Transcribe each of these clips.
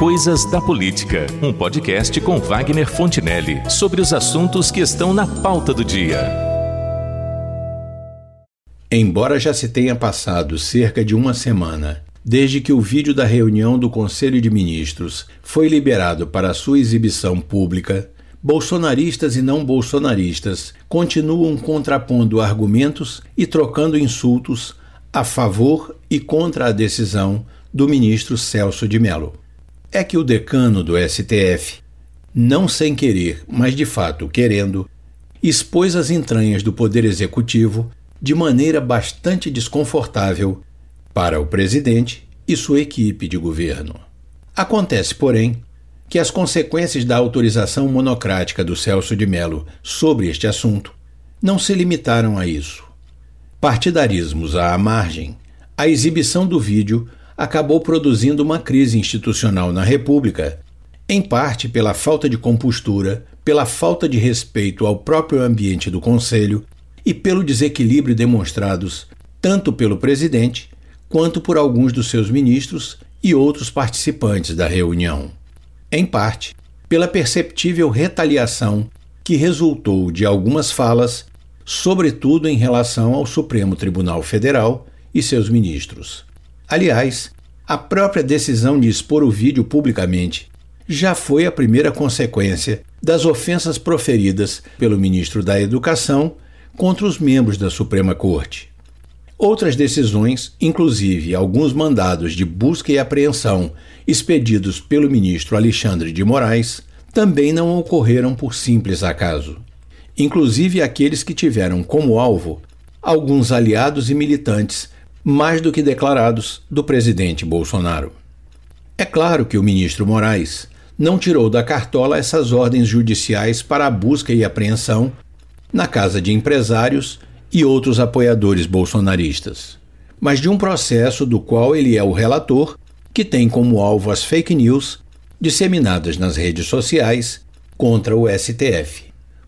Coisas da Política, um podcast com Wagner Fontinelli sobre os assuntos que estão na pauta do dia. Embora já se tenha passado cerca de uma semana desde que o vídeo da reunião do Conselho de Ministros foi liberado para sua exibição pública, bolsonaristas e não bolsonaristas continuam contrapondo argumentos e trocando insultos a favor e contra a decisão do ministro Celso de Mello. É que o decano do STF, não sem querer, mas de fato querendo, expôs as entranhas do Poder Executivo de maneira bastante desconfortável para o presidente e sua equipe de governo. Acontece, porém, que as consequências da autorização monocrática do Celso de Mello sobre este assunto não se limitaram a isso. Partidarismos à margem, a exibição do vídeo acabou produzindo uma crise institucional na República, em parte pela falta de compostura, pela falta de respeito ao próprio ambiente do Conselho e pelo desequilíbrio demonstrados tanto pelo presidente quanto por alguns dos seus ministros e outros participantes da reunião. Em parte, pela perceptível retaliação que resultou de algumas falas, sobretudo em relação ao Supremo Tribunal Federal e seus ministros. Aliás, a própria decisão de expor o vídeo publicamente já foi a primeira consequência das ofensas proferidas pelo ministro da Educação contra os membros da Suprema Corte. Outras decisões, inclusive alguns mandados de busca e apreensão expedidos pelo ministro Alexandre de Moraes, também não ocorreram por simples acaso. Inclusive aqueles que tiveram como alvo alguns aliados e militantes mais do que declarados do presidente Bolsonaro. É claro que o ministro Moraes não tirou da cartola essas ordens judiciais para a busca e apreensão na casa de empresários e outros apoiadores bolsonaristas, mas de um processo do qual ele é o relator, que tem como alvo as fake news disseminadas nas redes sociais contra o STF.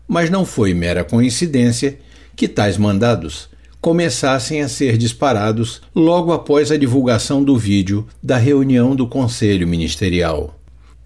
Mas não foi mera coincidência que tais mandados começassem a ser disparados logo após a divulgação do vídeo da reunião do Conselho Ministerial.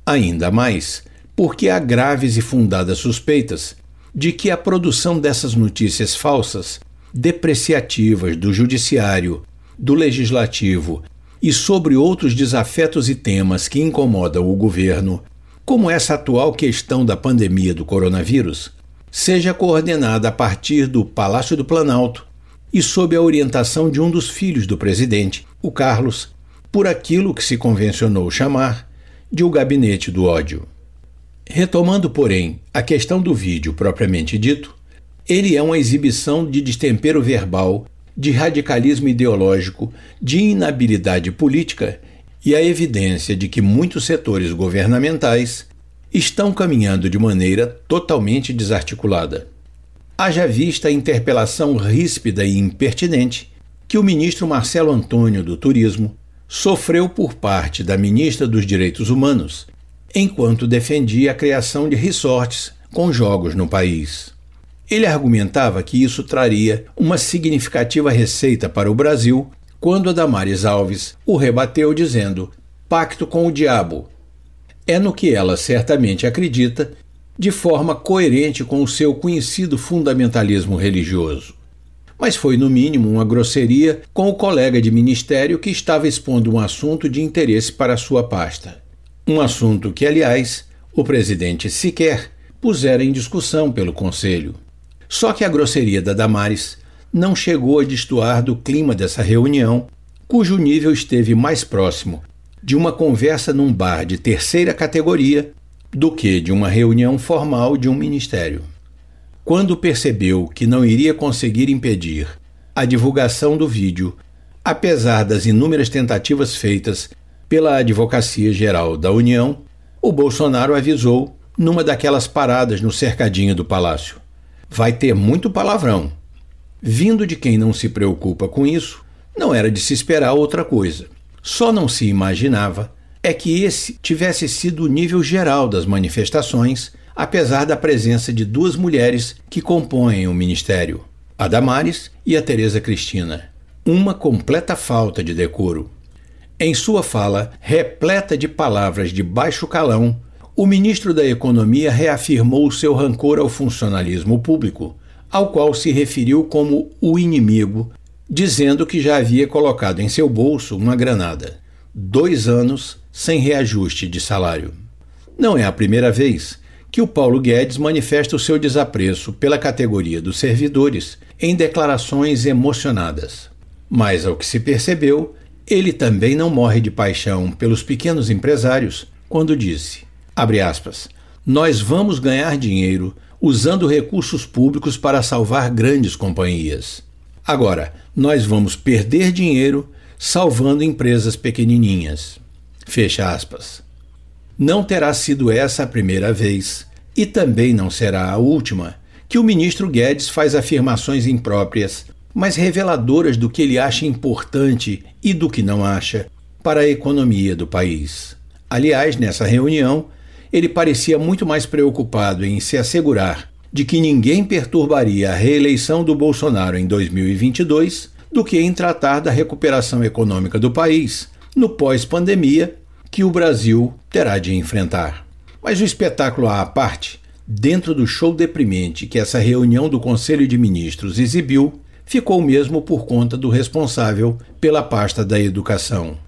Ainda mais porque há graves e fundadas suspeitas de que a produção dessas notícias falsas, depreciativas do Judiciário, do Legislativo e sobre outros desafetos e temas que incomodam o governo, como essa atual questão da pandemia do coronavírus, seja coordenada a partir do Palácio do Planalto e sob a orientação de um dos filhos do presidente, o Carlos, por aquilo que se convencionou chamar de o gabinete do ódio. Retomando, porém, a questão do vídeo propriamente dito, ele é uma exibição de destempero verbal, de radicalismo ideológico, de inabilidade política e a evidência de que muitos setores governamentais estão caminhando de maneira totalmente desarticulada. Haja vista a interpelação ríspida e impertinente que o ministro Marcelo Antônio do Turismo sofreu por parte da ministra dos Direitos Humanos, enquanto defendia a criação de resorts com jogos no país. Ele argumentava que isso traria uma significativa receita para o Brasil, quando a Damares Alves o rebateu dizendo: pacto com o diabo. É no que ela certamente acredita, de forma coerente com o seu conhecido fundamentalismo religioso. Mas foi, no mínimo, uma grosseria com o colega de ministério que estava expondo um assunto de interesse para sua pasta. Um assunto que, aliás, o presidente sequer pusera em discussão pelo Conselho. Só que a grosseria da Damares não chegou a destoar do clima dessa reunião, cujo nível esteve mais próximo de uma conversa num bar de terceira categoria do que de uma reunião formal de um ministério. Quando percebeu que não iria conseguir impedir a divulgação do vídeo, apesar das inúmeras tentativas feitas pela Advocacia Geral da União, o Bolsonaro avisou numa daquelas paradas no cercadinho do palácio. Vai ter muito palavrão. Vindo de quem não se preocupa com isso, não era de se esperar outra coisa. Só não se imaginava é que esse tivesse sido o nível geral das manifestações, apesar da presença de duas mulheres que compõem o ministério, a Damares e a Tereza Cristina. Uma completa falta de decoro. Em sua fala, repleta de palavras de baixo calão, o ministro da Economia reafirmou seu rancor ao funcionalismo público, ao qual se referiu como o inimigo, dizendo que já havia colocado em seu bolso uma granada. Dois anos sem reajuste de salário. Não é a primeira vez que o Paulo Guedes manifesta o seu desapreço pela categoria dos servidores em declarações emocionadas. Mas, ao que se percebeu, ele também não morre de paixão pelos pequenos empresários quando disse: aspas, nós vamos ganhar dinheiro usando recursos públicos para salvar grandes companhias. Agora, nós vamos perder dinheiro salvando empresas pequenininhas. Fecha aspas. Não terá sido essa a primeira vez, e também não será a última, que o ministro Guedes faz afirmações impróprias, mas reveladoras do que ele acha importante e do que não acha para a economia do país. Aliás, nessa reunião, ele parecia muito mais preocupado em se assegurar de que ninguém perturbaria a reeleição do Bolsonaro em 2022 do que em tratar da recuperação econômica do país no pós-pandemia que o Brasil terá de enfrentar. Mas o espetáculo à parte, dentro do show deprimente que essa reunião do Conselho de Ministros exibiu, ficou mesmo por conta do responsável pela pasta da educação.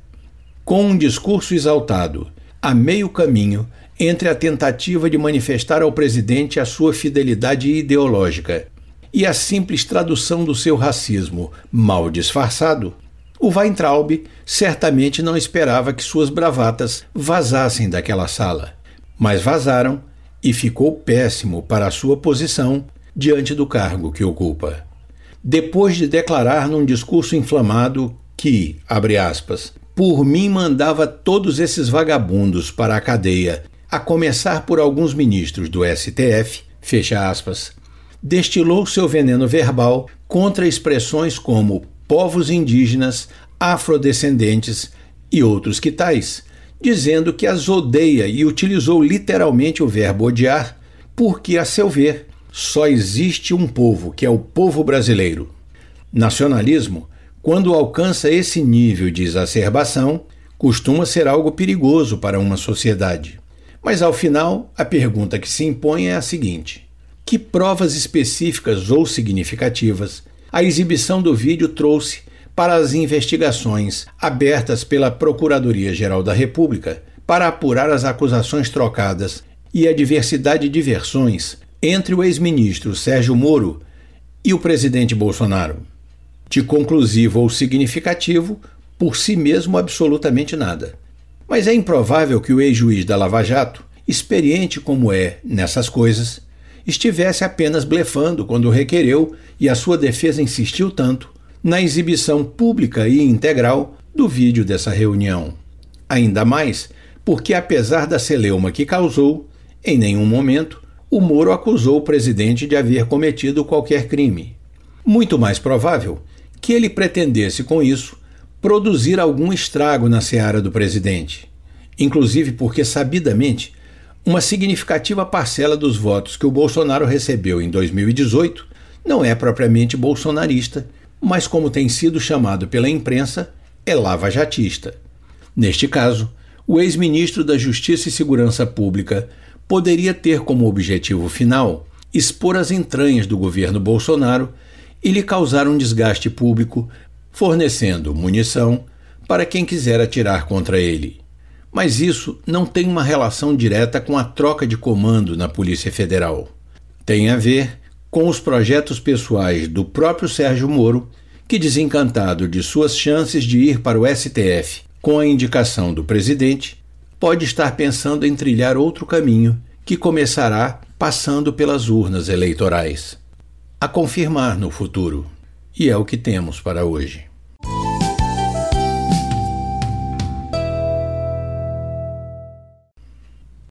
Com um discurso exaltado, a meio caminho entre a tentativa de manifestar ao presidente a sua fidelidade ideológica e a simples tradução do seu racismo mal disfarçado, o Weintraub certamente não esperava que suas bravatas vazassem daquela sala, mas vazaram e ficou péssimo para a sua posição diante do cargo que ocupa. Depois de declarar num discurso inflamado que, abre aspas, por mim mandava todos esses vagabundos para a cadeia a começar por alguns ministros do STF, fecha aspas, destilou seu veneno verbal contra expressões como povos indígenas, afrodescendentes e outros que tais, dizendo que as odeia e utilizou literalmente o verbo odiar, porque, a seu ver, só existe um povo, que é o povo brasileiro. Nacionalismo, quando alcança esse nível de exacerbação, costuma ser algo perigoso para uma sociedade. Mas ao final, a pergunta que se impõe é a seguinte: que provas específicas ou significativas a exibição do vídeo trouxe para as investigações abertas pela Procuradoria-Geral da República para apurar as acusações trocadas e a diversidade de versões entre o ex-ministro Sérgio Moro e o presidente Bolsonaro? De conclusivo ou significativo, por si mesmo absolutamente nada. Mas é improvável que o ex-juiz da Lava Jato, experiente como é nessas coisas, estivesse apenas blefando quando requereu e a sua defesa insistiu tanto na exibição pública e integral do vídeo dessa reunião. Ainda mais porque, apesar da celeuma que causou, em nenhum momento o Moro acusou o presidente de haver cometido qualquer crime. Muito mais provável que ele pretendesse, com isso, produzir algum estrago na seara do presidente, inclusive porque, sabidamente, uma significativa parcela dos votos que o Bolsonaro recebeu em 2018 não é propriamente bolsonarista, mas, como tem sido chamado pela imprensa, é lava-jatista. Neste caso, o ex-ministro da Justiça e Segurança Pública poderia ter como objetivo final expor as entranhas do governo Bolsonaro e lhe causar um desgaste público fornecendo munição para quem quiser atirar contra ele. Mas isso não tem uma relação direta com a troca de comando na Polícia Federal. Tem a ver com os projetos pessoais do próprio Sérgio Moro, que, desencantado de suas chances de ir para o STF com a indicação do presidente, pode estar pensando em trilhar outro caminho que começará passando pelas urnas eleitorais. A confirmar no futuro. E é o que temos para hoje.